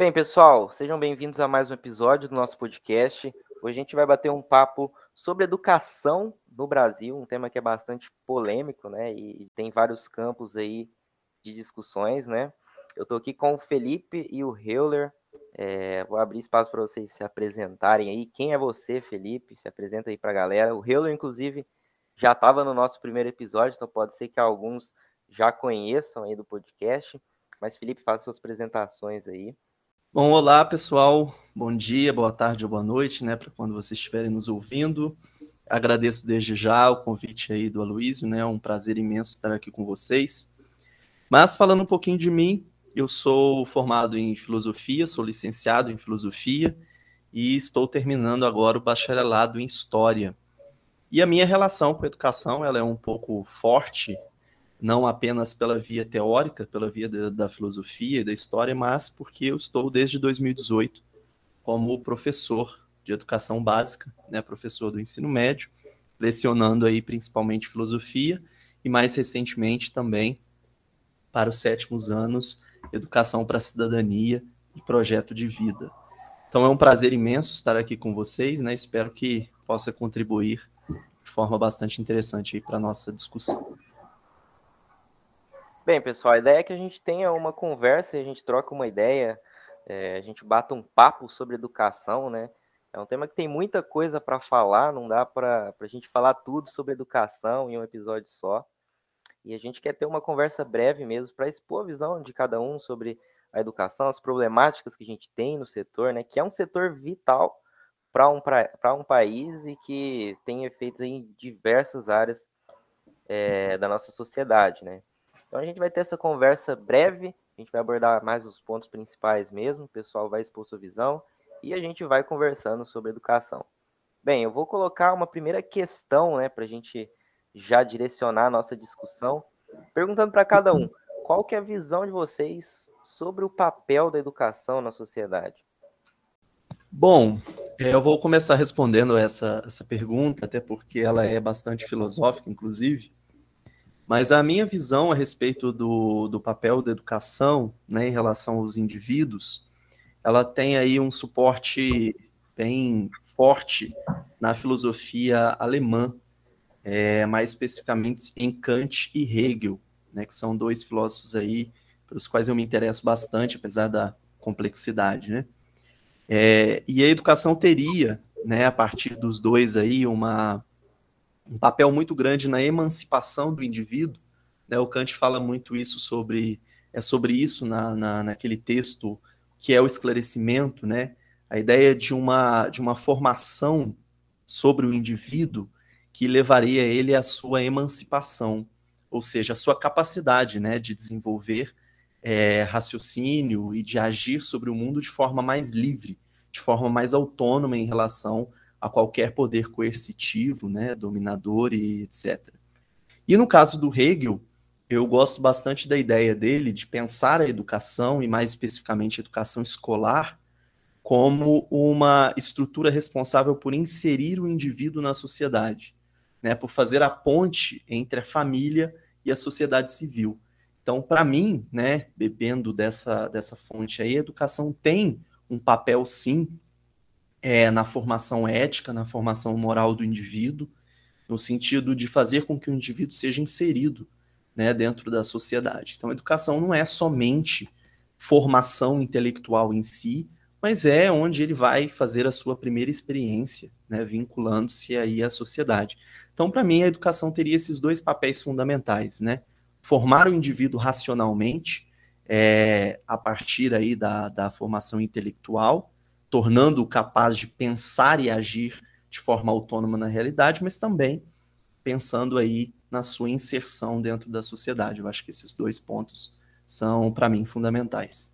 Bem, pessoal, sejam bem-vindos a mais um episódio do nosso podcast. Hoje a gente vai bater um papo sobre educação no Brasil, um tema que é bastante polêmico, né? E tem vários campos aí de discussões, né? Eu estou aqui com o Felipe e o Heuler. É, vou abrir espaço para vocês se apresentarem aí. Quem é você, Felipe? Se apresenta aí para a galera. O Heuler, inclusive, já estava no nosso primeiro episódio, então pode ser que alguns já conheçam aí do podcast. Mas, Felipe, faça suas apresentações aí. Bom, olá pessoal, bom dia, boa tarde ou boa noite, né, para quando vocês estiverem nos ouvindo. Agradeço desde já o convite aí do Aloysio, né, é um prazer imenso estar aqui com vocês. Mas falando um pouquinho de mim, eu sou formado em filosofia, sou licenciado em filosofia e estou terminando agora o bacharelado em história. E a minha relação com a educação, ela é um pouco forte, não apenas pela via teórica, pela via da, da, filosofia e da história, mas porque eu estou desde 2018 como professor de educação básica, né, professor do ensino médio, lecionando aí principalmente filosofia e mais recentemente também para os sétimos anos educação para a cidadania e projeto de vida. Então é um prazer imenso estar aqui com vocês, né? Espero que possa contribuir de forma bastante interessante aí para nossa discussão. Bem, pessoal, a ideia é que a gente tenha uma conversa a gente troca uma ideia, é, a gente bata um papo sobre educação, né? É um tema que tem muita coisa para falar, não dá para a gente falar tudo sobre educação em um episódio só. E a gente quer ter uma conversa breve mesmo para expor a visão de cada um sobre a educação, as problemáticas que a gente tem no setor, né? Que é um setor vital para um, um país e que tem efeitos em diversas áreas é, da nossa sociedade, né? Então a gente vai ter essa conversa breve, a gente vai abordar mais os pontos principais mesmo, o pessoal vai expor sua visão e a gente vai conversando sobre educação. Bem, eu vou colocar uma primeira questão, né, para a gente já direcionar a nossa discussão, perguntando para cada um, qual que é a visão de vocês sobre o papel da educação na sociedade? Bom, é, eu vou começar respondendo essa, essa pergunta, até porque ela é bastante filosófica, inclusive. Mas a minha visão a respeito do, do papel da educação né, em relação aos indivíduos, ela tem aí um suporte bem forte na filosofia alemã, é, mais especificamente em Kant e Hegel, né, que são dois filósofos aí pelos quais eu me interesso bastante, apesar da complexidade, né? É, e a educação teria, né, a partir dos dois aí, uma, um papel muito grande na emancipação do indivíduo. Né? O Kant fala muito isso sobre é sobre isso na, na, naquele texto que é o esclarecimento, né? A ideia de uma de uma formação sobre o indivíduo que levaria ele à sua emancipação, ou seja, a sua capacidade, né, de desenvolver é, raciocínio e de agir sobre o mundo de forma mais livre, de forma mais autônoma em relação a qualquer poder coercitivo, né, dominador e etc. E no caso do Hegel, eu gosto bastante da ideia dele de pensar a educação, e mais especificamente a educação escolar, como uma estrutura responsável por inserir o indivíduo na sociedade, né, por fazer a ponte entre a família e a sociedade civil. Então, para mim, né, bebendo dessa, dessa fonte aí, a educação tem um papel, sim, é, na formação ética, na formação moral do indivíduo, no sentido de fazer com que o indivíduo seja inserido né, dentro da sociedade. Então, a educação não é somente formação intelectual em si, mas é onde ele vai fazer a sua primeira experiência, né, vinculando-se aí à sociedade. Então, para mim, a educação teria esses dois papéis fundamentais, né? Formar o indivíduo racionalmente, é, a partir aí da, da formação intelectual, tornando-o capaz de pensar e agir de forma autônoma na realidade, mas também pensando aí na sua inserção dentro da sociedade. Eu acho que esses dois pontos são, para mim, fundamentais.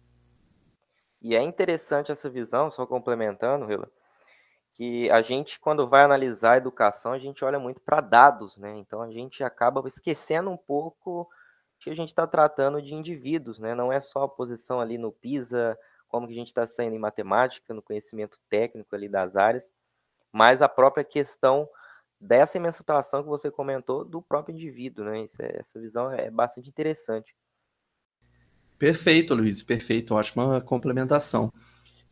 E é interessante essa visão, só complementando, Rila, que a gente, quando vai analisar a educação, a gente olha muito para dados, né? Então a gente acaba esquecendo um pouco que a gente está tratando de indivíduos, né? Não é só a posição ali no PISA, como que a gente está saindo em matemática, no conhecimento técnico ali das áreas, mas a própria questão dessa emancipação que você comentou do próprio indivíduo, né? É, essa visão é bastante interessante. Perfeito, Luiz, perfeito, ótima complementação.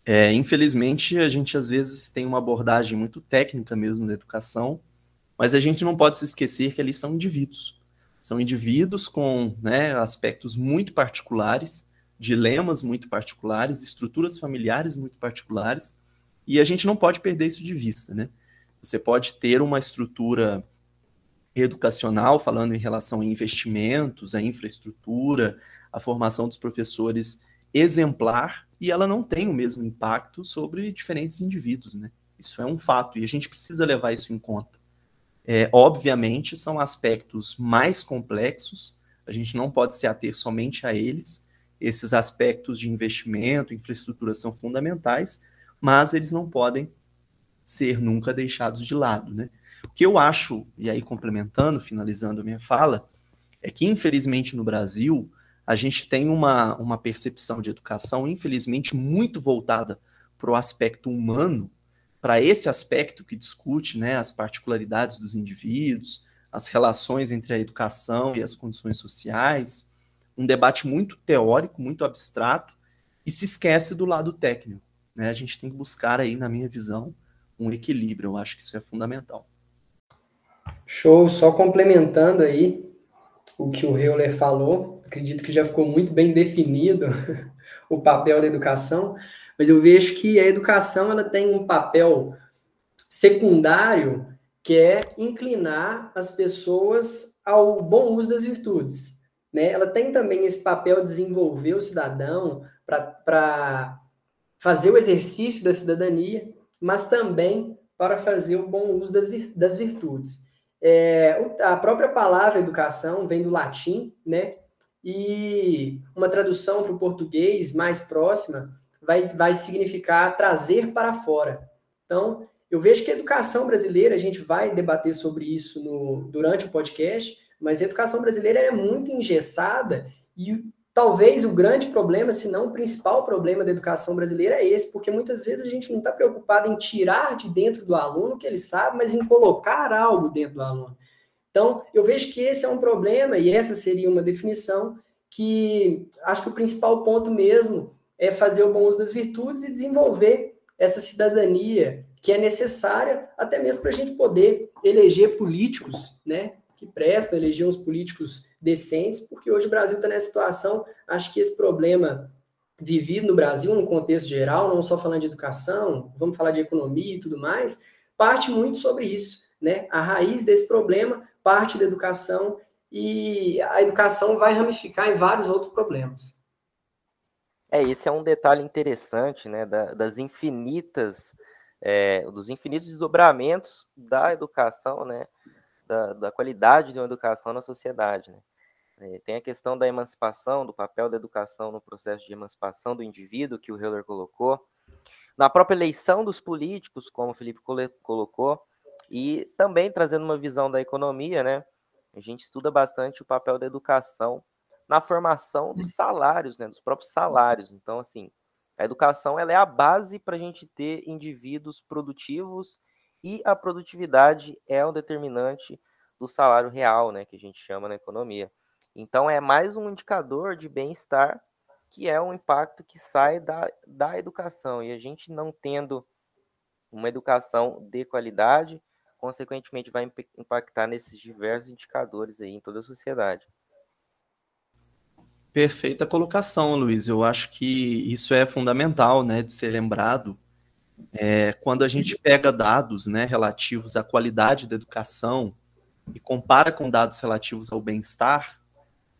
É, infelizmente, a gente às vezes tem uma abordagem muito técnica mesmo da educação, mas a gente não pode se esquecer que eles são indivíduos. São indivíduos com né, aspectos muito particulares, dilemas muito particulares, estruturas familiares muito particulares, e a gente não pode perder isso de vista, né? Você pode ter uma estrutura educacional, falando em relação a investimentos, a infraestrutura, a formação dos professores exemplar, e ela não tem o mesmo impacto sobre diferentes indivíduos, né? Isso é um fato, e a gente precisa levar isso em conta. É, obviamente, são aspectos mais complexos, a gente não pode se ater somente a eles, esses aspectos de investimento, infraestrutura são fundamentais, mas eles não podem ser nunca deixados de lado, né? O que eu acho, e aí complementando, finalizando a minha fala, é que infelizmente no Brasil a gente tem uma, uma percepção de educação, infelizmente, muito voltada para o aspecto humano, para esse aspecto que discute né, as particularidades dos indivíduos, as relações entre a educação e as condições sociais, um debate muito teórico, muito abstrato, e se esquece do lado técnico. Né? A gente tem que buscar aí, na minha visão, um equilíbrio. Eu acho que isso é fundamental. Show, só complementando aí o que o Heuler falou, acredito que já ficou muito bem definido o papel da educação, mas eu vejo que a educação ela tem um papel secundário que é inclinar as pessoas ao bom uso das virtudes. Né? Ela tem também esse papel de desenvolver o cidadão para fazer o exercício da cidadania, mas também para fazer o bom uso das, vir, das virtudes. É, a própria palavra educação vem do latim, né? E uma tradução para o português mais próxima vai, vai significar trazer para fora. Então, eu vejo que a educação brasileira, a gente vai debater sobre isso no, durante o podcast, mas a educação brasileira é muito engessada e Talvez o grande problema, se não o principal problema da educação brasileira é esse, porque muitas vezes a gente não está preocupado em tirar de dentro do aluno o que ele sabe, mas em colocar algo dentro do aluno. Então, eu vejo que esse é um problema, e essa seria uma definição que acho que o principal ponto mesmo é fazer o bom uso das virtudes e desenvolver essa cidadania que é necessária até mesmo para a gente poder eleger políticos, né, que prestam, eleger uns políticos decentes, porque hoje o Brasil está nessa situação, acho que esse problema vivido no Brasil, no contexto geral, não só falando de educação, vamos falar de economia e tudo mais, parte muito sobre isso, né? A raiz desse problema parte da educação e a educação vai ramificar em vários outros problemas. É, esse é um detalhe interessante, né, da, das infinitas, é, dos infinitos desdobramentos da educação, né, da, da qualidade de uma educação na sociedade. Né? É, tem a questão da emancipação, do papel da educação no processo de emancipação do indivíduo, que o Heller colocou, na própria eleição dos políticos, como o Felipe colocou, e também trazendo uma visão da economia, né? A gente estuda bastante o papel da educação na formação dos salários, né? Dos próprios salários. Então, assim, a educação ela é a base para a gente ter indivíduos produtivos e a produtividade é um determinante do salário real, né, que a gente chama na economia. Então é mais um indicador de bem-estar que é um impacto que sai da, da educação. E a gente não tendo uma educação de qualidade, consequentemente vai impactar nesses diversos indicadores aí em toda a sociedade. Perfeita colocação, Luiz. Eu acho que isso é fundamental, né, de ser lembrado, é, quando a gente pega dados né, relativos à qualidade da educação e compara com dados relativos ao bem-estar,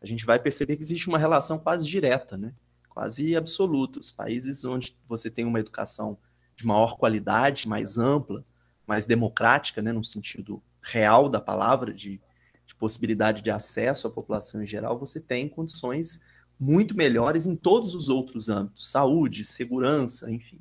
a gente vai perceber que existe uma relação quase direta, né? quase absoluta. Os países onde você tem uma educação de maior qualidade, mais ampla, mais democrática, né, no sentido real da palavra, de, de possibilidade de acesso à população em geral, você tem condições muito melhores em todos os outros âmbitos, saúde, segurança, enfim.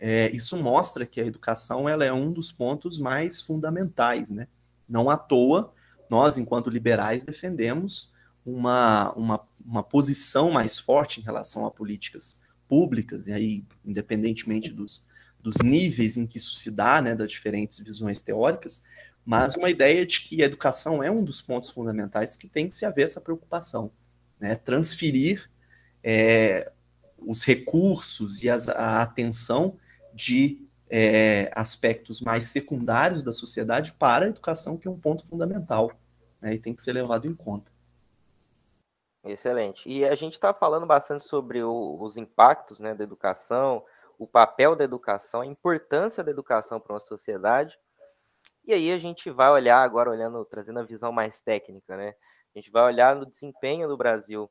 É, isso mostra que a educação ela é um dos pontos mais fundamentais, né? Não à toa, nós, enquanto liberais, defendemos uma, uma, uma posição mais forte em relação a políticas públicas, e aí, independentemente dos, dos níveis em que isso se dá, né, das diferentes visões teóricas, mas uma ideia de que a educação é um dos pontos fundamentais que tem que se haver essa preocupação, né? Transferir é, os recursos e as, a atenção de é, aspectos mais secundários da sociedade para a educação, que é um ponto fundamental né, e tem que ser levado em conta. Excelente. E a gente está falando bastante sobre o, os impactos né, da educação, o papel da educação, a importância da educação para uma sociedade. E aí a gente vai olhar agora, olhando, trazendo a visão mais técnica, né? A gente vai olhar no desempenho do Brasil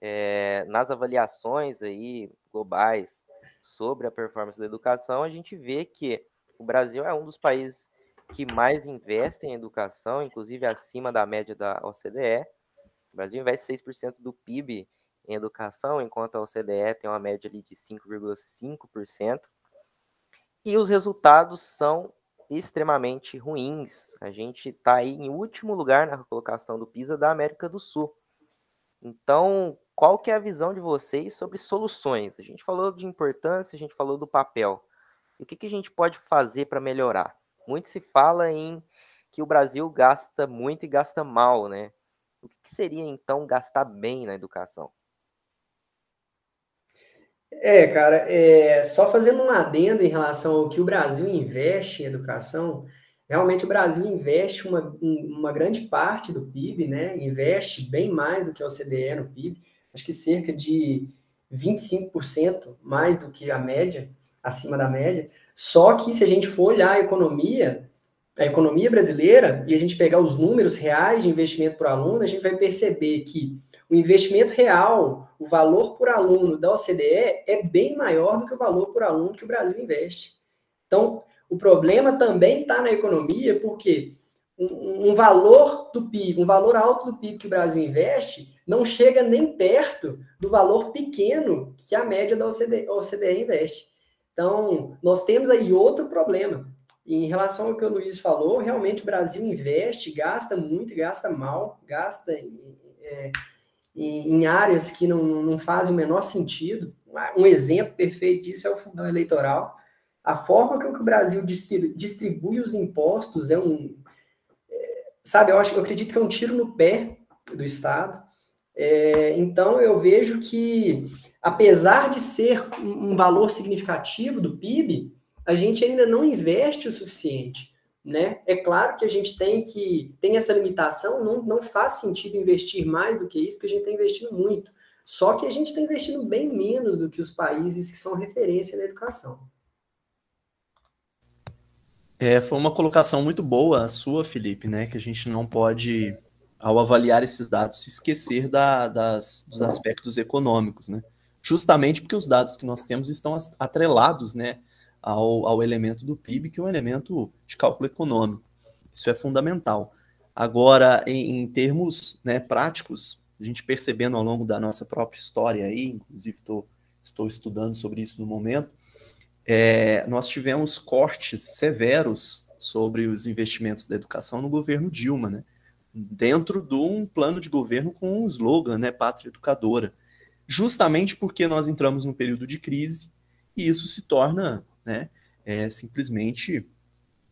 é, nas avaliações aí globais sobre a performance da educação, a gente vê que o Brasil é um dos países que mais investem em educação, inclusive acima da média da OCDE. O Brasil investe 6% do PIB em educação, enquanto a OCDE tem uma média ali de 5,5%. E os resultados são extremamente ruins. A gente está aí em último lugar na colocação do PISA da América do Sul. Então, qual que é a visão de vocês sobre soluções? A gente falou de importância, a gente falou do papel. E o que, que a gente pode fazer para melhorar? Muito se fala em que o Brasil gasta muito e gasta mal, né? O que, que seria então gastar bem na educação? É, cara, é, só fazendo um adendo em relação ao que o Brasil investe em educação, realmente o Brasil investe uma, uma grande parte do PIB, né? Investe bem mais do que a OCDE no PIB, acho que cerca de 25% mais do que a média, acima da média. Só que se a gente for olhar a economia, a economia brasileira, e a gente pegar os números reais de investimento por aluno, a gente vai perceber que o investimento real, o valor por aluno da OCDE é bem maior do que o valor por aluno que o Brasil investe. Então, o problema também está na economia, porque um, um, valor do PIB, um valor alto do PIB que o Brasil investe, não chega nem perto do valor pequeno que a média da OCDE, OCDE investe. Então, nós temos aí outro problema. Em relação ao que o Luiz falou, realmente o Brasil investe, gasta muito, gasta mal, gasta em, é, em áreas que não, não fazem o menor sentido. Um exemplo perfeito disso é o fundão eleitoral. A forma que o Brasil distribui os impostos é um. Sabe, eu, acho, eu acredito que é um tiro no pé do Estado. É, então, eu vejo que apesar de ser um valor significativo do PIB, a gente ainda não investe o suficiente. Né? É claro que a gente tem que tem essa limitação, não, não faz sentido investir mais do que isso, porque a gente está investindo muito. Só que a gente está investindo bem menos do que os países que são referência na educação. É, foi uma colocação muito boa a sua, Felipe, né? Que a gente não pode, ao avaliar esses dados, se esquecer da, das, dos aspectos econômicos, né? justamente porque os dados que nós temos estão atrelados né, ao, ao elemento do PIB, que é um elemento de cálculo econômico. Isso é fundamental. Agora, em, em termos né, práticos, a gente percebendo ao longo da nossa própria história aí, inclusive tô, estou estudando sobre isso no momento, é, nós tivemos cortes severos sobre os investimentos da educação no governo Dilma, né? dentro de um plano de governo com um slogan, né, Pátria Educadora justamente porque nós entramos num período de crise e isso se torna, né, é, simplesmente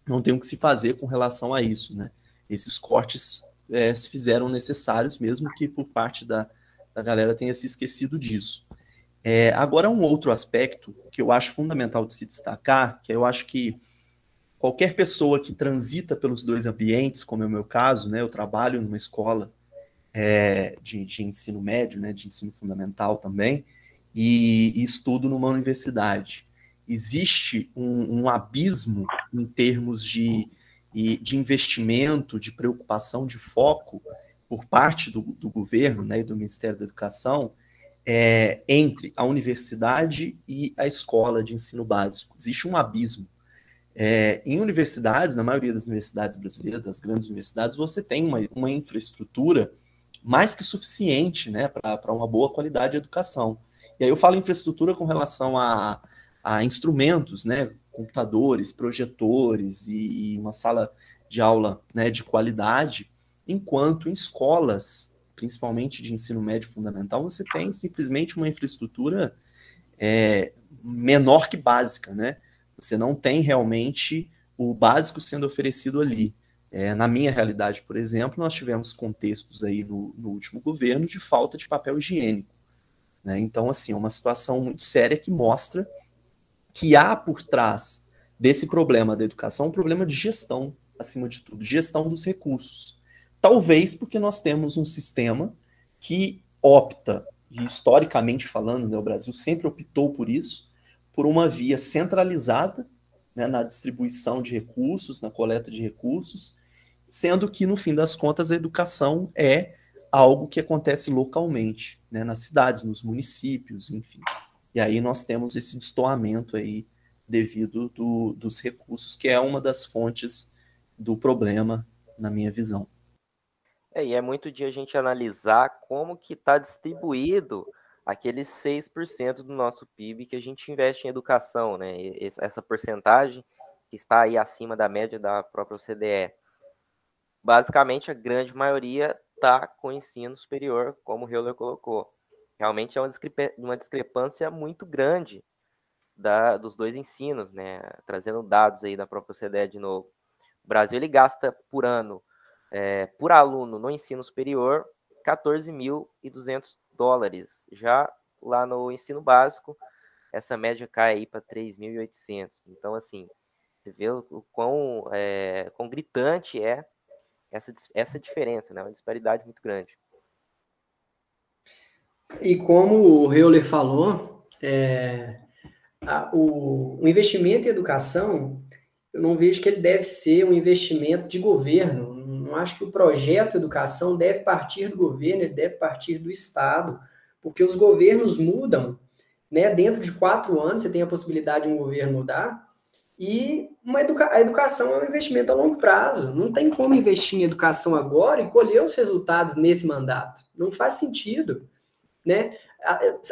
não tem o que se fazer com relação a isso, né? Esses cortes é, se fizeram necessários, mesmo que por parte da, da galera tenha se esquecido disso. É, agora, um outro aspecto que eu acho fundamental de se destacar, que eu acho que qualquer pessoa que transita pelos dois ambientes, como é o meu caso, né, eu trabalho numa escola é, de, de, ensino médio, né, de ensino fundamental também, e, e estudo numa universidade. Existe um, um abismo em termos de, de investimento, de preocupação, de foco por parte do, do governo né, e do Ministério da Educação é, entre a universidade e a escola de ensino básico. Existe um abismo. É, em universidades, na maioria das universidades brasileiras, das grandes universidades, você tem uma, uma infraestrutura mais que suficiente né, para uma boa qualidade de educação. E aí eu falo infraestrutura com relação a, a instrumentos, né, computadores, projetores e, e, uma sala de aula né, de qualidade, enquanto em escolas, principalmente de ensino médio fundamental, você tem simplesmente uma infraestrutura é, menor que básica, né? Você não tem realmente o básico sendo oferecido ali. É, na minha realidade, por exemplo, nós tivemos contextos aí no, no, último governo de falta de papel higiênico. Né? Então, assim, é uma situação muito séria que mostra que há por trás desse problema da educação um problema de gestão, acima de tudo, gestão dos recursos. Talvez porque nós temos um sistema que opta, historicamente falando, né, o Brasil sempre optou por isso, por uma via centralizada né, na distribuição de recursos, na coleta de recursos, sendo que, no fim das contas, a educação é algo que acontece localmente, né, nas cidades, nos municípios, enfim. E aí nós temos esse destoamento aí devido do, dos recursos, que é uma das fontes do problema, na minha visão. É, e é muito de a gente analisar como que está distribuído aqueles 6% do nosso PIB que a gente investe em educação, né? Essa porcentagem que está aí acima da média da própria OCDE. Basicamente, a grande maioria está com ensino superior, como o Euler colocou. Realmente é uma, uma discrepância muito grande da, dos dois ensinos, né? Trazendo dados aí da própria OCDE de novo. O Brasil ele gasta por ano, é, por aluno no ensino superior, 14.200 dólares. Já lá no ensino básico, essa média cai aí para 3.800. Então, assim, você vê o, o quão, é, quão gritante é essa, essa diferença, né? Uma disparidade muito grande. E como o Euler falou, é, a, o, o, investimento em educação, eu não vejo que ele deve ser um investimento de governo. Não acho que o projeto educação deve partir do governo, ele deve partir do Estado, porque os governos mudam, né? Dentro de quatro anos você tem a possibilidade de um governo mudar, e uma educa a educação é um investimento a longo prazo. Não tem como investir em educação agora e colher os resultados nesse mandato. Não faz sentido. Né?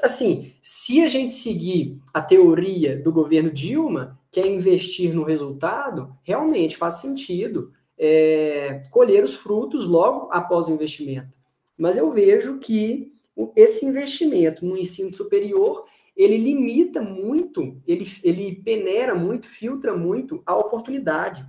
Assim, se a gente seguir a teoria do governo Dilma, que é investir no resultado, realmente faz sentido é, colher os frutos logo após o investimento. Mas eu vejo que esse investimento no ensino superior ele limita muito, ele, ele peneira muito, filtra muito a oportunidade,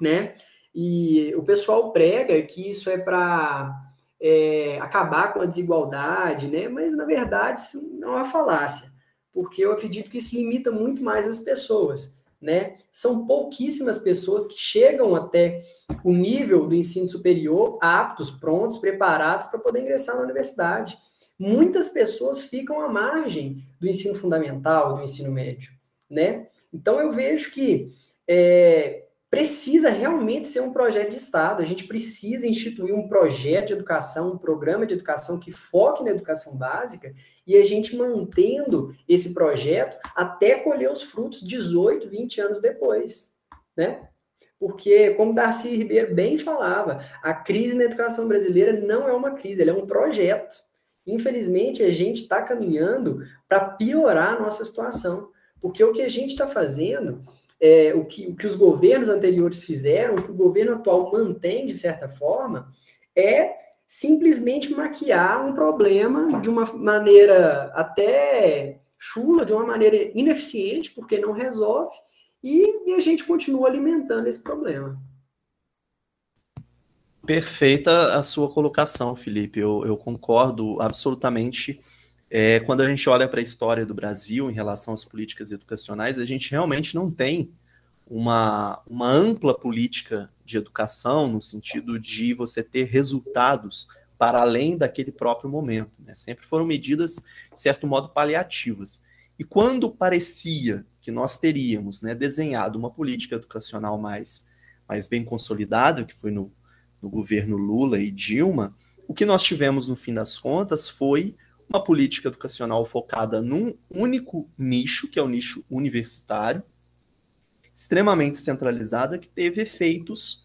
né? E o pessoal prega que isso é para é, acabar com a desigualdade, né? Mas na verdade isso não é uma falácia, porque eu acredito que isso limita muito mais as pessoas, né? São pouquíssimas pessoas que chegam até o nível do ensino superior aptos, prontos, preparados para poder ingressar na universidade muitas pessoas ficam à margem do ensino fundamental, do ensino médio, né? Então eu vejo que é, precisa realmente ser um projeto de Estado. A gente precisa instituir um projeto de educação, um programa de educação que foque na educação básica e a gente mantendo esse projeto até colher os frutos 18, 20 anos depois, né? Porque, como Darcy Ribeiro bem falava, a crise na educação brasileira não é uma crise, ela é um projeto. Infelizmente, a gente está caminhando para piorar a nossa situação, porque o que a gente está fazendo, é, o, que, o que os governos anteriores fizeram, o que o governo atual mantém de certa forma, é simplesmente maquiar um problema de uma maneira até chula, de uma maneira ineficiente, porque não resolve, e, e a gente continua alimentando esse problema. Perfeita a sua colocação, Felipe. Eu, eu concordo absolutamente. É, quando a gente olha para a história do Brasil em relação às políticas educacionais, a gente realmente não tem uma, uma ampla política de educação no sentido de você ter resultados para além daquele próprio momento. Né? Sempre foram medidas, de certo modo, paliativas. E quando parecia que nós teríamos né, desenhado uma política educacional mais, mais bem consolidada, que foi no no governo Lula e Dilma, o que nós tivemos no fim das contas foi uma política educacional focada num único nicho, que é o nicho universitário, extremamente centralizada, que teve efeitos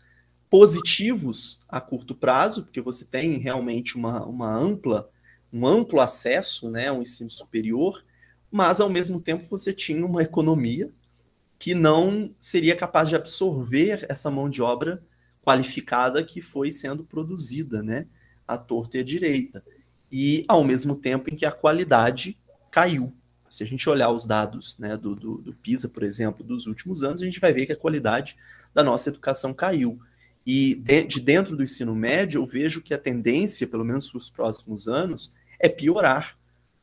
positivos a curto prazo, porque você tem realmente uma, uma ampla, um amplo acesso né, ao ensino superior, mas ao mesmo tempo você tinha uma economia que não seria capaz de absorver essa mão de obra qualificada que foi sendo produzida, né, à torta e à direita. E ao mesmo tempo em que a qualidade caiu. Se a gente olhar os dados né, do, do, do PISA, por exemplo, dos últimos anos, a gente vai ver que a qualidade da nossa educação caiu. E de, de dentro do ensino médio, eu vejo que a tendência, pelo menos para os próximos anos, é piorar,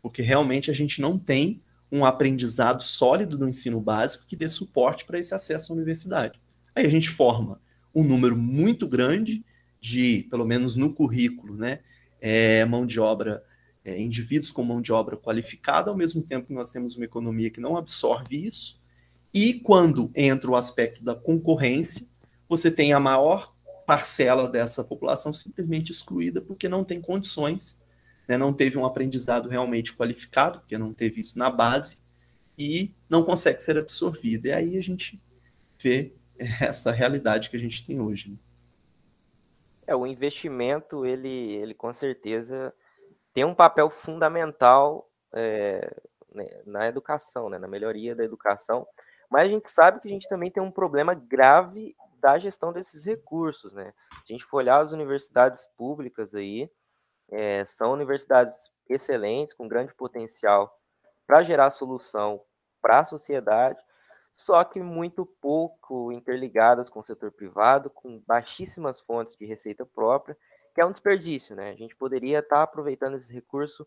porque realmente a gente não tem um aprendizado sólido do ensino básico que dê suporte para esse acesso à universidade. Aí a gente forma um número muito grande de, pelo menos no currículo, né, é, mão de obra, é, indivíduos com mão de obra qualificada, ao mesmo tempo que nós temos uma economia que não absorve isso, e quando entra o aspecto da concorrência, você tem a maior parcela dessa população simplesmente excluída porque não tem condições, né, não teve um aprendizado realmente qualificado, porque não teve isso na base, e não consegue ser absorvida. E aí a gente vê essa realidade que a gente tem hoje. Né? É, o investimento, ele, ele com certeza tem um papel fundamental é, né, na educação, né, na melhoria da educação, mas a gente sabe que a gente também tem um problema grave da gestão desses recursos, né? Se a gente for olhar as universidades públicas aí, é, são universidades excelentes, com grande potencial para gerar solução para a sociedade, só que muito pouco interligadas com o setor privado, com baixíssimas fontes de receita própria, que é um desperdício, né? A gente poderia estar tá aproveitando esse recurso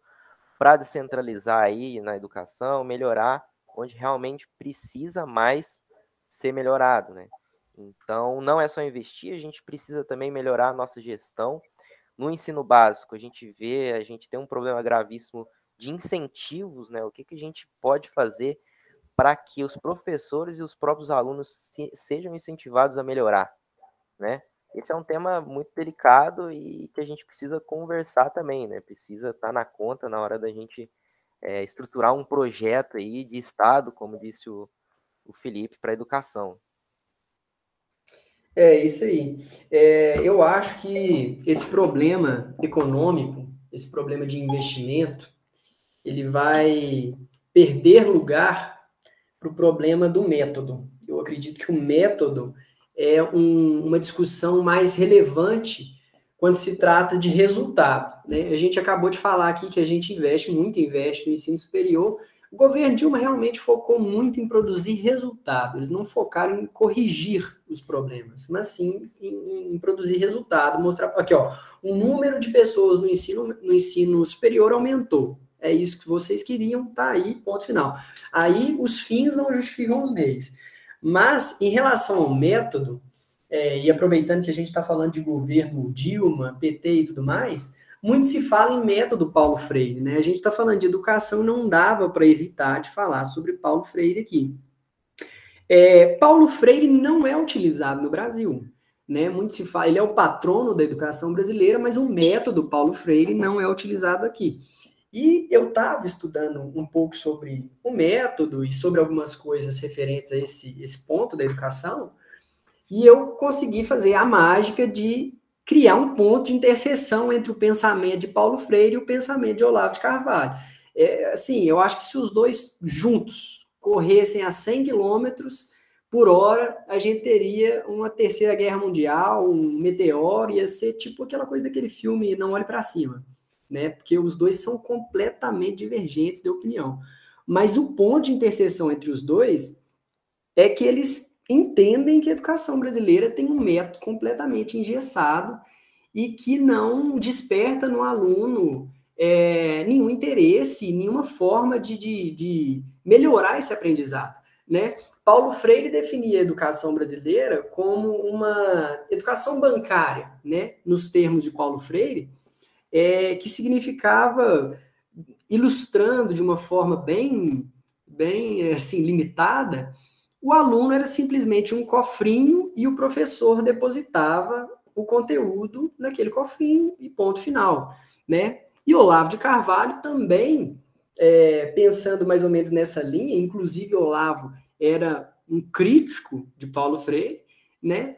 para descentralizar aí na educação, melhorar onde realmente precisa mais ser melhorado, né? Então, não é só investir, a gente precisa também melhorar a nossa gestão. No ensino básico, a gente vê, a gente tem um problema gravíssimo de incentivos, né? O que, que a gente pode fazer para que os professores e os próprios alunos se, sejam incentivados a melhorar, né? Esse é um tema muito delicado e que a gente precisa conversar também, né? Precisa estar tá na conta na hora da gente é, estruturar um projeto aí de Estado, como disse o, o Felipe, para a educação. É isso aí. É, eu acho que esse problema econômico, esse problema de investimento, ele vai perder lugar para o problema do método. Eu acredito que o método é um, uma discussão mais relevante quando se trata de resultado. Né? A gente acabou de falar aqui que a gente investe muito, investe no ensino superior. O governo Dilma realmente focou muito em produzir resultado. Eles não focaram em corrigir os problemas, mas sim em, em produzir resultado. Mostrar aqui, ó, o número de pessoas no ensino, no ensino superior aumentou é isso que vocês queriam, tá aí, ponto final. Aí os fins não justificam os meios. Mas em relação ao método, é, e aproveitando que a gente está falando de governo Dilma, PT e tudo mais, muito se fala em método Paulo Freire, né? A gente está falando de educação, não dava para evitar de falar sobre Paulo Freire aqui. É, Paulo Freire não é utilizado no Brasil. Né, muito se fala, ele é o patrono da educação brasileira, mas o método Paulo Freire não é utilizado aqui. E eu estava estudando um pouco sobre o método e sobre algumas coisas referentes a esse, esse ponto da educação, e eu consegui fazer a mágica de criar um ponto de interseção entre o pensamento de Paulo Freire e o pensamento de Olavo de Carvalho. É, assim, eu acho que se os dois juntos corressem a 100 quilômetros por hora, a gente teria uma terceira guerra mundial, um meteoro, ia ser tipo aquela coisa daquele filme Não Olhe para Cima né? Porque os dois são completamente divergentes de opinião. Mas o ponto de interseção entre os dois é que eles entendem que a educação brasileira tem um método completamente engessado e que não desperta no aluno é, nenhum interesse, nenhuma forma de, de, de melhorar esse aprendizado, né? Paulo Freire definia a educação brasileira como uma educação bancária, né? Nos termos de Paulo Freire, é, que significava, ilustrando de uma forma bem, bem assim, limitada, o aluno era simplesmente um cofrinho e o professor depositava o conteúdo naquele cofrinho e ponto final, né? E Olavo de Carvalho também, é, pensando mais ou menos nessa linha, inclusive Olavo era um crítico de Paulo Freire, né?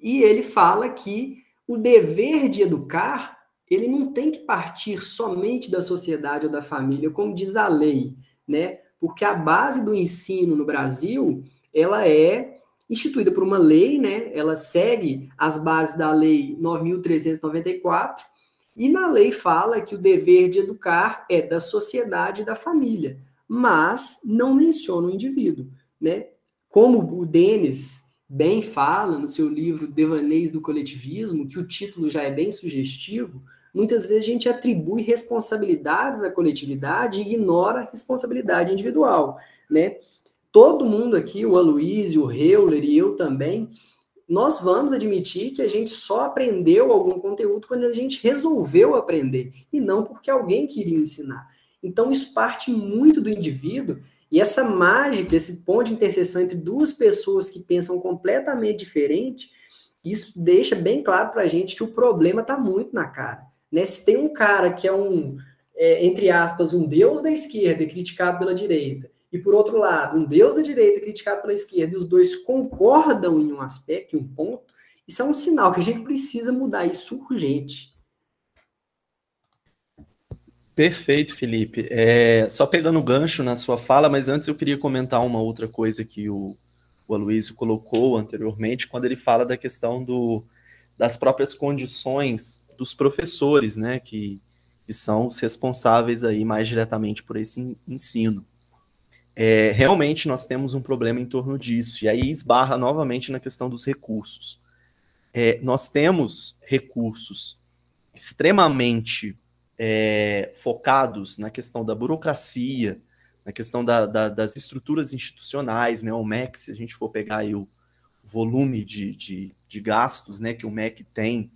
E ele fala que o dever de educar ele não tem que partir somente da sociedade ou da família, como diz a lei, né? Porque a base do ensino no Brasil, ela é instituída por uma lei, né? Ela segue as bases da lei 9394 e na lei fala que o dever de educar é da sociedade e da família, mas não menciona o indivíduo, né? Como o Denis bem fala no seu livro Devaneios do Coletivismo, que o título já é bem sugestivo, muitas vezes a gente atribui responsabilidades à coletividade e ignora a responsabilidade individual, né? Todo mundo aqui, o Aloysio, o Heuler e eu também, nós vamos admitir que a gente só aprendeu algum conteúdo quando a gente resolveu aprender e não porque alguém queria ensinar. Então, isso parte muito do indivíduo e essa mágica, esse ponto de interseção entre duas pessoas que pensam completamente diferente, isso deixa bem claro para a gente que o problema está muito na cara. Né? Se tem um cara que é um, é, entre aspas, um deus da esquerda e criticado pela direita, e por outro lado, um Deus da direita criticado pela esquerda, e os dois concordam em um aspecto, em um ponto, isso é um sinal que a gente precisa mudar isso urgente. Perfeito, Felipe. É, só pegando o gancho na sua fala, mas antes eu queria comentar uma outra coisa que o, o Aloysio colocou anteriormente, quando ele fala da questão do, das próprias condições dos professores, né, que, que são os responsáveis aí mais diretamente por esse ensino é, realmente nós temos um problema em torno disso, e aí esbarra novamente na questão dos recursos. É, nós temos recursos extremamente é, focados na questão da burocracia, na questão da, da, das estruturas institucionais, né? O MEC, se a gente for pegar o volume de, de, de gastos né, que o MEC tem,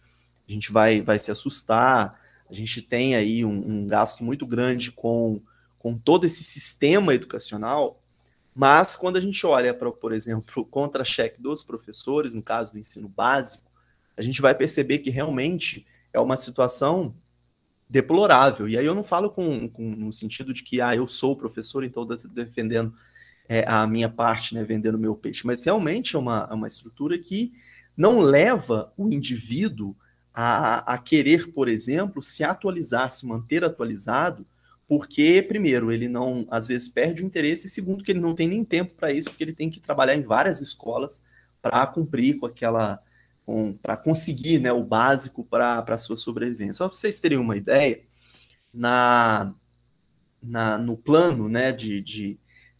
a gente vai, vai se assustar. A gente tem aí um, um gasto muito grande com com todo esse sistema educacional, mas quando a gente olha para, por exemplo, o contra-cheque dos professores, no caso do ensino básico, a gente vai perceber que realmente é uma situação deplorável. E aí eu não falo com, com no sentido de que ah, eu sou professor, então estou defendendo é, a minha parte, né, vendendo meu peixe, mas realmente é uma, é uma estrutura que não leva o indivíduo a, a querer, por exemplo, se atualizar, se manter atualizado porque, primeiro, ele não, às vezes, perde o interesse, e segundo, que ele não tem nem tempo para isso, porque ele tem que trabalhar em várias escolas para cumprir com aquela. para conseguir né, o básico para a sua sobrevivência. Só para vocês terem uma ideia, na, na, no plano né, de, de,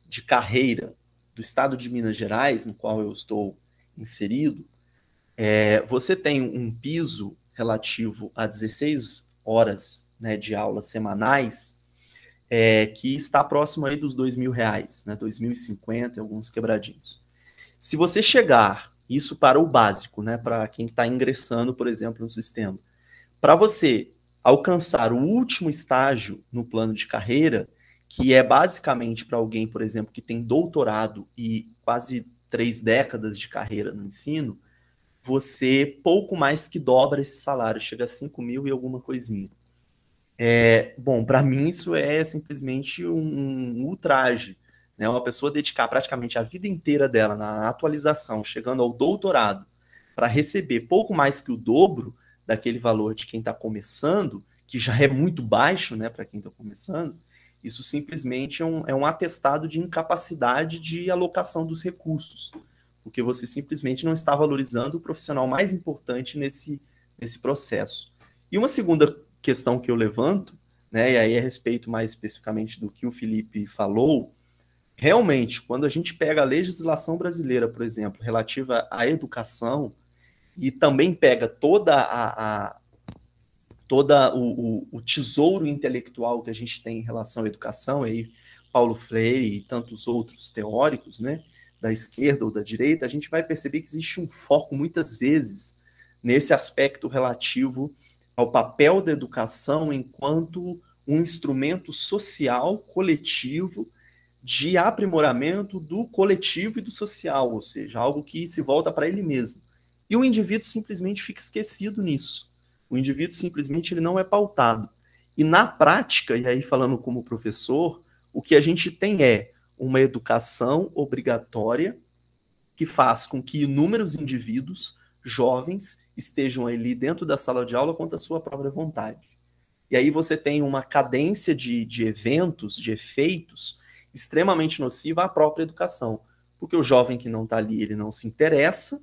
de carreira do estado de Minas Gerais, no qual eu estou inserido, é, você tem um piso relativo a 16 horas né, de aulas semanais é, que está próximo aí dos dois mil reais, né, 2.050 alguns quebradinhos. Se você chegar isso para o básico, né, para quem está ingressando, por exemplo, no sistema, para você alcançar o último estágio no plano de carreira, que é basicamente para alguém, por exemplo, que tem doutorado e quase três décadas de carreira no ensino, você pouco mais que dobra esse salário, chega a 5 mil e alguma coisinha. É, bom, para mim isso é simplesmente um, um ultraje. Né? Uma pessoa dedicar praticamente a vida inteira dela na atualização, chegando ao doutorado, para receber pouco mais que o dobro daquele valor de quem está começando, que já é muito baixo né, para quem está começando, isso simplesmente é um, é um atestado de incapacidade de alocação dos recursos, porque você simplesmente não está valorizando o profissional mais importante nesse, nesse processo. E uma segunda questão que eu levanto, né, e aí a respeito mais especificamente do que o Felipe falou, realmente, quando a gente pega a legislação brasileira, por exemplo, relativa à educação, e também pega toda a, a toda o, o, o, tesouro intelectual que a gente tem em relação à educação, aí Paulo Freire e tantos outros teóricos, né, da esquerda ou da direita, a gente vai perceber que existe um foco muitas vezes nesse aspecto relativo ao papel da educação enquanto um instrumento social coletivo de aprimoramento do coletivo e do social, ou seja, algo que se volta para ele mesmo. E o indivíduo simplesmente fica esquecido nisso. O indivíduo simplesmente ele não é pautado. E na prática, e aí falando como professor, o que a gente tem é uma educação obrigatória que faz com que inúmeros indivíduos jovens estejam ali dentro da sala de aula contra a sua própria vontade. E aí você tem uma cadência de, de eventos, de efeitos extremamente nociva à própria educação. Porque o jovem que não está ali, ele não se interessa,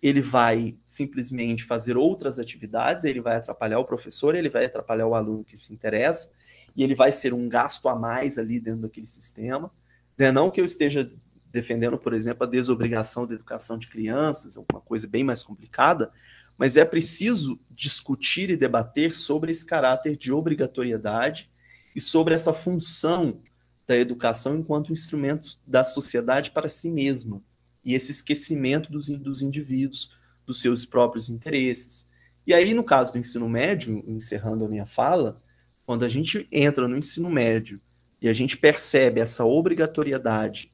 ele vai simplesmente fazer outras atividades, ele vai atrapalhar o professor, ele vai atrapalhar o aluno que se interessa, e ele vai ser um gasto a mais ali dentro daquele sistema. Né? Não que eu esteja defendendo, por exemplo, a desobrigação da educação de crianças, alguma coisa bem mais complicada, mas é preciso discutir e debater sobre esse caráter de obrigatoriedade e sobre essa função da educação enquanto instrumento da sociedade para si mesma e esse esquecimento dos, dos indivíduos, dos seus próprios interesses. E aí, no caso do ensino médio, encerrando a minha fala, quando a gente entra no ensino médio e a gente percebe essa obrigatoriedade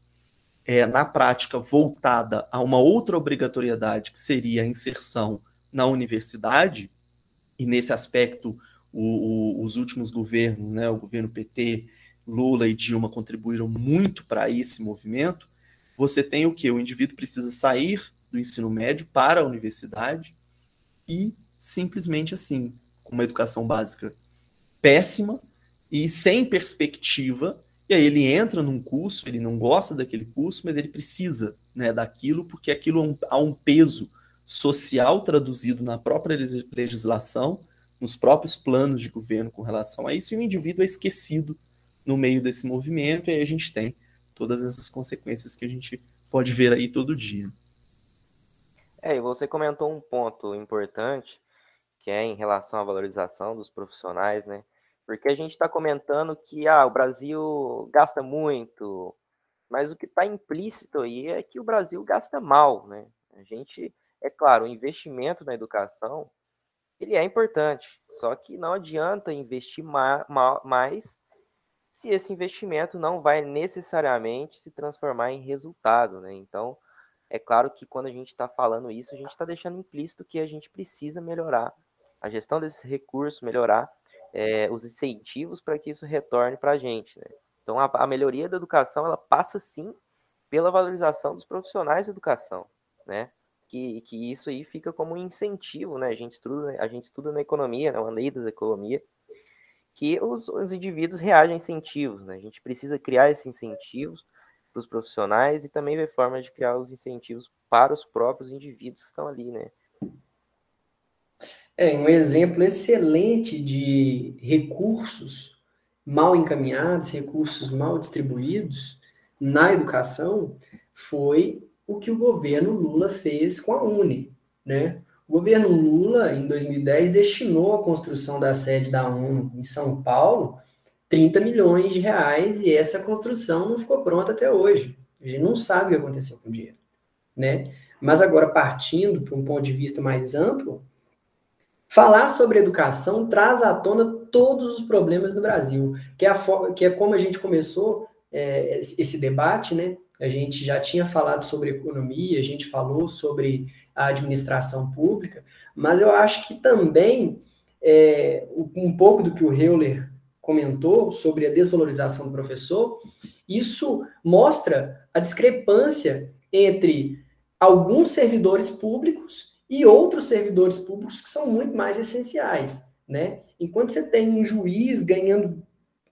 é, na prática voltada a uma outra obrigatoriedade, que seria a inserção na universidade, e nesse aspecto o, o, os últimos governos, né, o governo PT, Lula e Dilma contribuíram muito para esse movimento, você tem o que? O indivíduo precisa sair do ensino médio para a universidade e simplesmente assim, com uma educação básica péssima e sem perspectiva, e aí ele entra num curso, ele não gosta daquele curso, mas ele precisa né, daquilo, porque aquilo há um peso social traduzido na própria legislação, nos próprios planos de governo com relação a isso, e o indivíduo é esquecido no meio desse movimento, e aí a gente tem todas essas consequências que a gente pode ver aí todo dia. É, e você comentou um ponto importante, que é em relação à valorização dos profissionais, né? Porque a gente está comentando que ah, o Brasil gasta muito, mas o que está implícito aí é que o Brasil gasta mal, né? A gente, é claro, o investimento na educação, ele é importante, só que não adianta investir ma ma mais se esse investimento não vai necessariamente se transformar em resultado, né? Então, é claro que quando a gente está falando isso, a gente está deixando implícito que a gente precisa melhorar a gestão desses recursos, melhorar é, os incentivos para que isso retorne para a gente. Né? Então, a, a, melhoria da educação ela passa sim pela valorização dos profissionais de educação, né? Que, que isso aí fica como um incentivo, né? A gente estuda, a gente estuda na economia, né? uma lei da economia, que os, os indivíduos reagem a incentivos, né? A gente precisa criar esses incentivos para os profissionais e também ver formas de criar os incentivos para os próprios indivíduos que estão ali, né? É um exemplo excelente de recursos mal encaminhados, recursos mal distribuídos na educação foi o que o governo Lula fez com a Uni, né? O governo Lula, em 2010, destinou à construção da sede da ONU em São Paulo 30 milhões de reais e essa construção não ficou pronta até hoje. A gente não sabe o que aconteceu com o dinheiro, né? Mas agora, partindo para um ponto de vista mais amplo, Falar sobre educação traz à tona todos os problemas do Brasil, que é, a, que é como a gente começou é, esse debate, né? A gente já tinha falado sobre economia, a gente falou sobre a administração pública, mas eu acho que também é, um pouco do que o Euler comentou sobre a desvalorização do professor, isso mostra a discrepância entre alguns servidores públicos e outros servidores públicos que são muito mais essenciais, né? Enquanto você tem um juiz ganhando,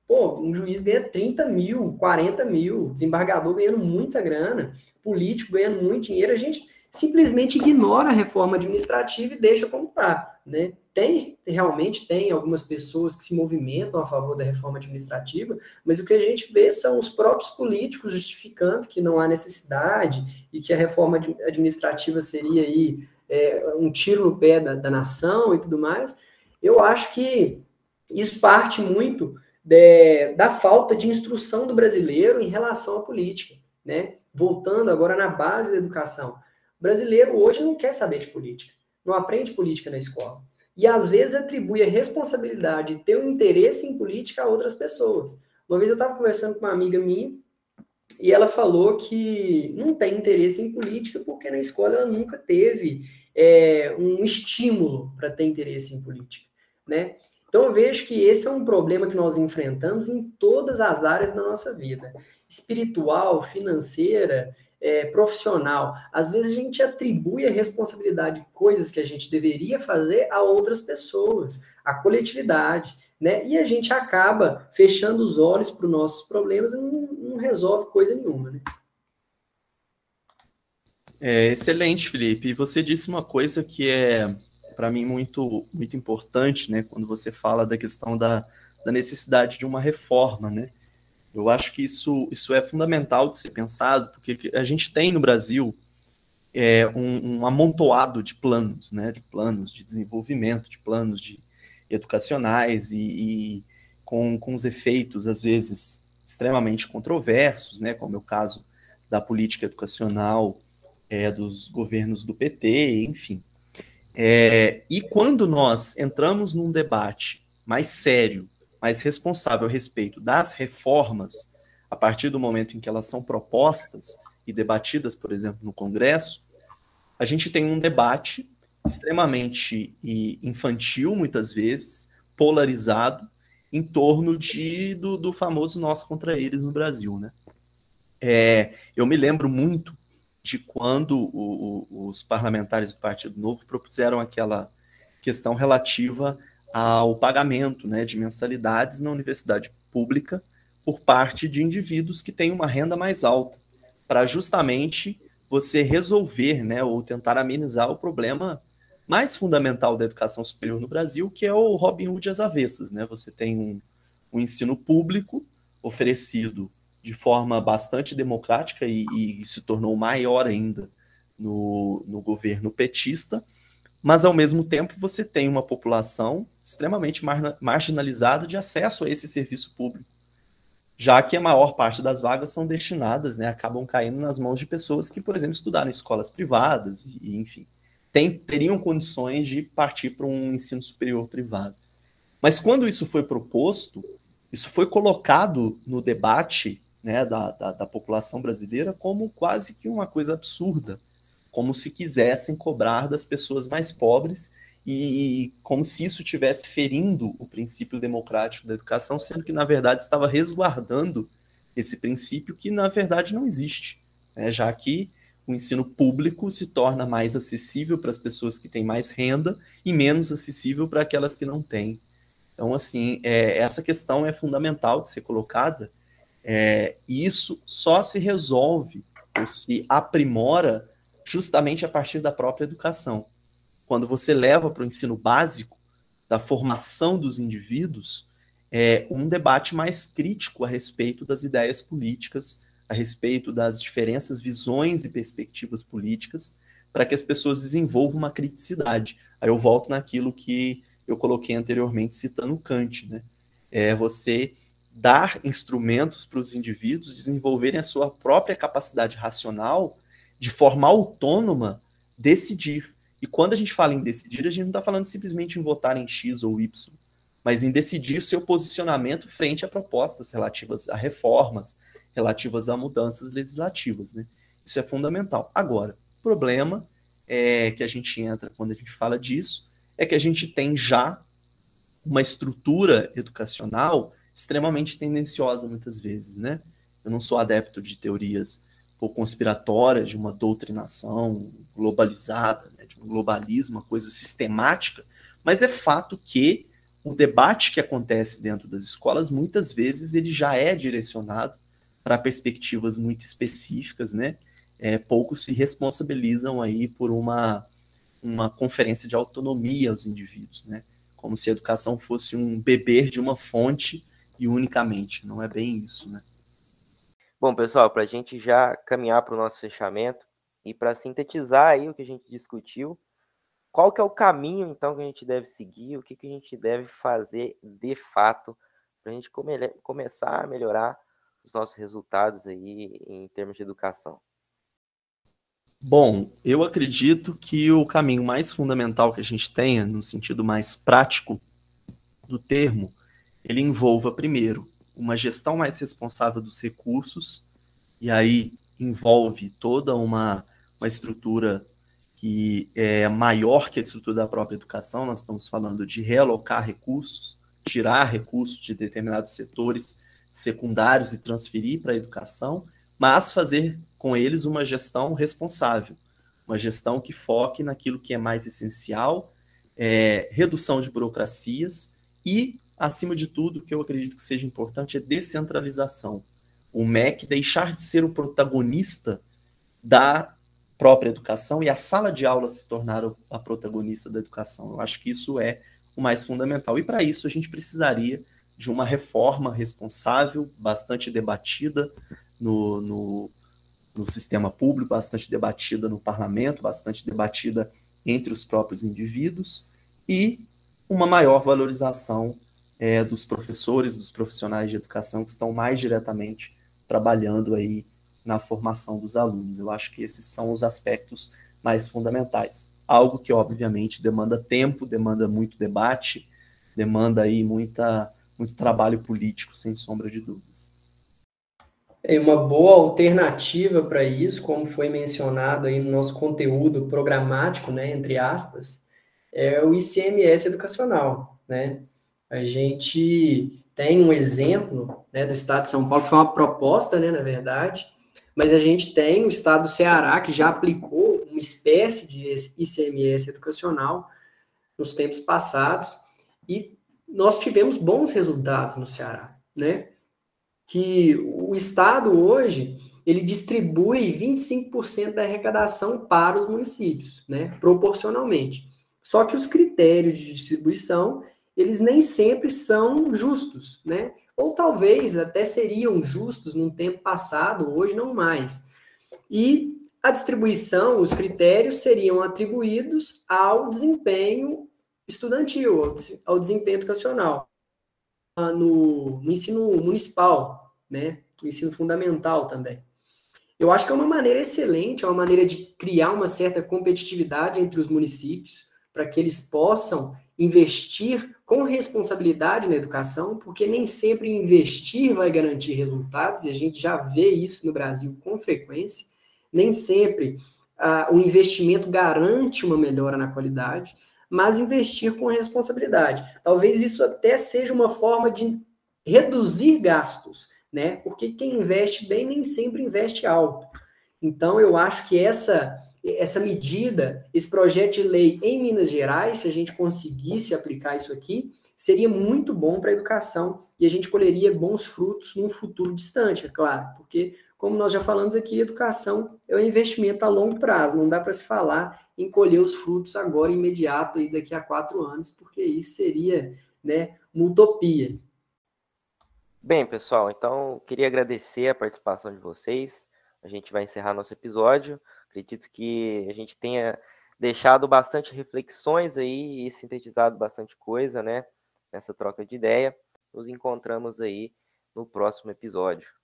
pô, um juiz ganha 30 mil, 40 mil, desembargador ganhando muita grana, político ganhando muito dinheiro, a gente simplesmente ignora a reforma administrativa e deixa como está, né? Tem, realmente tem algumas pessoas que se movimentam a favor da reforma administrativa, mas o que a gente vê são os próprios políticos justificando que não há necessidade e que a reforma administrativa seria aí é, um tiro no pé da, da nação e tudo mais, eu acho que isso parte muito de, da falta de instrução do brasileiro em relação à política, né? Voltando agora na base da educação. O brasileiro hoje não quer saber de política, não aprende política na escola. E às vezes atribui a responsabilidade de ter um interesse em política a outras pessoas. Uma vez eu estava conversando com uma amiga minha e ela falou que não tem interesse em política porque na escola ela nunca teve é, um estímulo para ter interesse em política, né? Então eu vejo que esse é um problema que nós enfrentamos em todas as áreas da nossa vida, espiritual, financeira, é, profissional. Às vezes a gente atribui a responsabilidade de coisas que a gente deveria fazer a outras pessoas, a coletividade, né? E a gente acaba fechando os olhos para os nossos problemas e não, não resolve coisa nenhuma, né? É, excelente, Felipe. E você disse uma coisa que é, para mim, muito, muito importante, né? Quando você fala da questão da, da necessidade de uma reforma, né? Eu acho que isso, isso é fundamental de ser pensado, porque a gente tem no Brasil é, um, um, amontoado de planos, né, de planos de desenvolvimento, de planos de educacionais e, e com, com os efeitos, às vezes, extremamente controversos, né, como é o caso da política educacional é, dos governos do PT, enfim. É, e quando nós entramos num debate mais sério, mais responsável a respeito das reformas, a partir do momento em que elas são propostas e debatidas, por exemplo, no Congresso, a gente tem um debate extremamente infantil, muitas vezes, polarizado, em torno de, do, do famoso nós contra eles no Brasil. Né? É, eu me lembro muito de quando o, o, os parlamentares do Partido Novo propuseram aquela questão relativa ao pagamento né, de mensalidades na universidade pública por parte de indivíduos que têm uma renda mais alta, para justamente você resolver, né, ou tentar amenizar o problema mais fundamental da educação superior no Brasil, que é o Robin Hood às avessas, né? Você tem um, um ensino público oferecido de forma bastante democrática e, e se tornou maior ainda no, no governo petista, mas ao mesmo tempo você tem uma população extremamente mar marginalizada de acesso a esse serviço público, já que a maior parte das vagas são destinadas, né, acabam caindo nas mãos de pessoas que, por exemplo, estudaram em escolas privadas e, enfim, tem, teriam condições de partir para um ensino superior privado. Mas quando isso foi proposto, isso foi colocado no debate né, da, da, da, população brasileira como quase que uma coisa absurda, como se quisessem cobrar das pessoas mais pobres e como se isso tivesse ferindo o princípio democrático da educação, sendo que na verdade estava resguardando esse princípio que na verdade não existe, né, já que o ensino público se torna mais acessível para as pessoas que têm mais renda e menos acessível para aquelas que não têm. Então, assim, é, essa questão é fundamental de ser colocada, é, e isso só se resolve ou se aprimora justamente a partir da própria educação. Quando você leva para o ensino básico, da formação dos indivíduos, é, um debate mais crítico a respeito das ideias políticas, a respeito das diferenças, visões e perspectivas políticas, para que as pessoas desenvolvam uma criticidade. Aí eu volto naquilo que eu coloquei anteriormente, citando Kant, né? É você dar instrumentos para os indivíduos desenvolverem a sua própria capacidade racional de forma autônoma decidir. E quando a gente fala em decidir, a gente não está falando simplesmente em votar em X ou Y, mas em decidir seu posicionamento frente a propostas relativas a reformas, relativas a mudanças legislativas. Né? Isso é fundamental. Agora, o problema é que a gente entra quando a gente fala disso é que a gente tem já uma estrutura educacional extremamente tendenciosa muitas vezes, né? Eu não sou adepto de teorias ou conspiratórias, de uma doutrinação globalizada, né? de um globalismo, uma coisa sistemática, mas é fato que o debate que acontece dentro das escolas, muitas vezes, ele já é direcionado para perspectivas muito específicas, né? É, poucos se responsabilizam aí por uma, uma conferência de autonomia aos indivíduos, né? Como se a educação fosse um beber de uma fonte e unicamente. Não é bem isso, né? Bom, pessoal, para a gente já caminhar para o nosso fechamento e para sintetizar aí o que a gente discutiu, qual que é o caminho, então, que a gente deve seguir, o que, que a gente deve fazer de fato para a gente come começar a melhorar os nossos resultados aí em termos de educação? Bom, eu acredito que o caminho mais fundamental que a gente tenha, no sentido mais prático do termo, ele envolva, primeiro, uma gestão mais responsável dos recursos, e aí envolve toda uma, uma estrutura que é maior que a estrutura da própria educação, nós estamos falando de realocar recursos, tirar recursos de determinados setores secundários e transferir para a educação, mas fazer com eles uma gestão responsável, uma gestão que foque naquilo que é mais essencial, é, redução de burocracias e acima de tudo, o que eu acredito que seja importante é descentralização. O MEC deixar de ser o protagonista da própria educação e a sala de aula se tornar a protagonista da educação. Eu acho que isso é o mais fundamental. E para isso a gente precisaria de uma reforma responsável, bastante debatida no, no, no sistema público, bastante debatida no parlamento, bastante debatida entre os próprios indivíduos, e uma maior valorização é, dos professores, dos profissionais de educação que estão mais diretamente trabalhando aí na formação dos alunos. Eu acho que esses são os aspectos mais fundamentais. Algo que, obviamente, demanda tempo, demanda muito debate, demanda aí muita, muito trabalho político, sem sombra de dúvidas. É uma boa alternativa para isso, como foi mencionado aí no nosso conteúdo programático, né, entre aspas, é o ICMS educacional, né? A gente tem um exemplo né, do Estado de São Paulo, que foi uma proposta, né, na verdade, mas a gente tem o Estado do Ceará, que já aplicou uma espécie de ICMS educacional nos tempos passados, e nós tivemos bons resultados no Ceará, né? Que o Estado hoje, ele distribui 25% da arrecadação para os municípios, né? Proporcionalmente. Só que os critérios de distribuição, eles nem sempre são justos, né? Ou talvez até seriam justos num tempo passado, hoje não mais. E a distribuição, os critérios seriam atribuídos ao desempenho estudantil, ao desempenho educacional. No, no ensino municipal, né? No ensino fundamental também. Eu acho que é uma maneira excelente, é uma maneira de criar uma certa competitividade entre os municípios, para que eles possam investir com responsabilidade na educação, porque nem sempre investir vai garantir resultados, e a gente já vê isso no Brasil com frequência. Nem sempre uh, o investimento garante uma melhora na qualidade, mas investir com responsabilidade. Talvez isso até seja uma forma de reduzir gastos, né? Porque quem investe bem nem sempre investe alto. Então, eu acho que essa essa medida, esse projeto de lei em Minas Gerais, se a gente conseguisse aplicar isso aqui, seria muito bom para a educação e a gente colheria bons frutos num futuro distante, é claro, porque, como nós já falamos aqui, educação é um investimento a longo prazo, não dá para se falar em colher os frutos agora, imediato, e daqui a quatro anos, porque isso seria né, uma utopia. Bem, pessoal, então queria agradecer a participação de vocês. A gente vai encerrar nosso episódio. Acredito que a gente tenha deixado bastante reflexões aí e sintetizado bastante coisa, né? Nessa troca de ideia. Nos encontramos aí no próximo episódio.